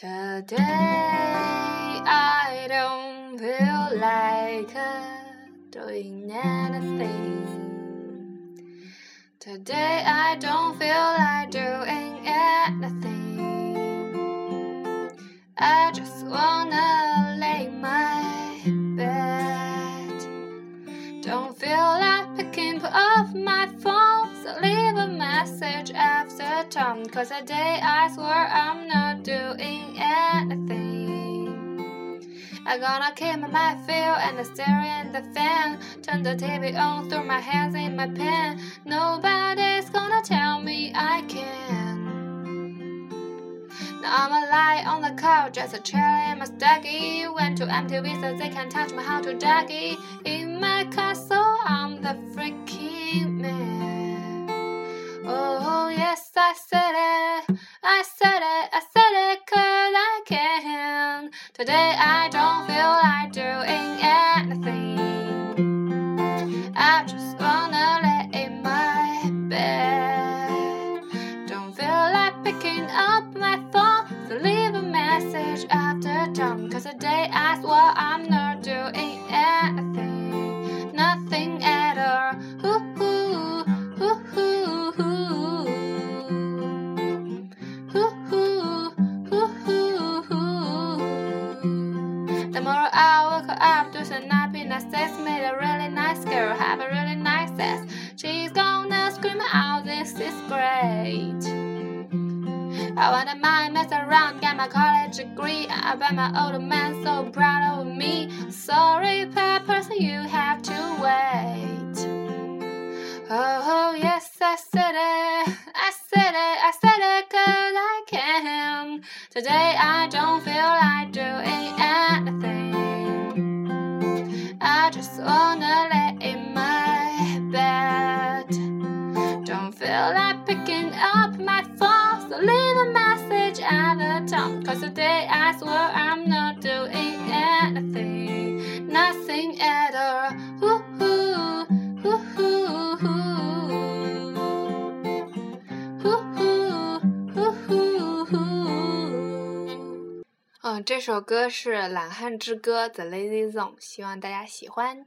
Today I don't feel like doing anything. Today I don't feel like doing anything. I just wanna lay my bed. Don't feel like picking up my phone, so leave a message after tone. Cause today I swear I'm I'm gonna keep my mind filled and stare at the fan. Turn the TV on, throw my hands in my pen. Nobody's gonna tell me I can. Now I'm a lie on the couch, just a chair in my staggy. Went to MTV so they can touch my how to daggy. In my castle, I'm the freaking man. Oh, yes, I said it. I said it, I said it, I don't feel like doing anything. I just wanna lay in my bed. Don't feel like picking up my phone, to leave a message after tone. Cause today I swear I'm not The more I woke up to some happiness, sex made a really nice girl have a really nice sex. She's gonna scream out, this is great. I wanna mind mess around, get my college degree. I bet my old man so proud of me. Sorry, Peppers, you have to wait. Oh, oh, yes, I said it. I said it. I said it cause I can. Today I don't feel I just wanna lay in my bed. Don't feel like picking up my phone, so leave a message at the tone. Cause today I swear I'm not doing 这首歌是《懒汉之歌》The Lazy Zone，希望大家喜欢。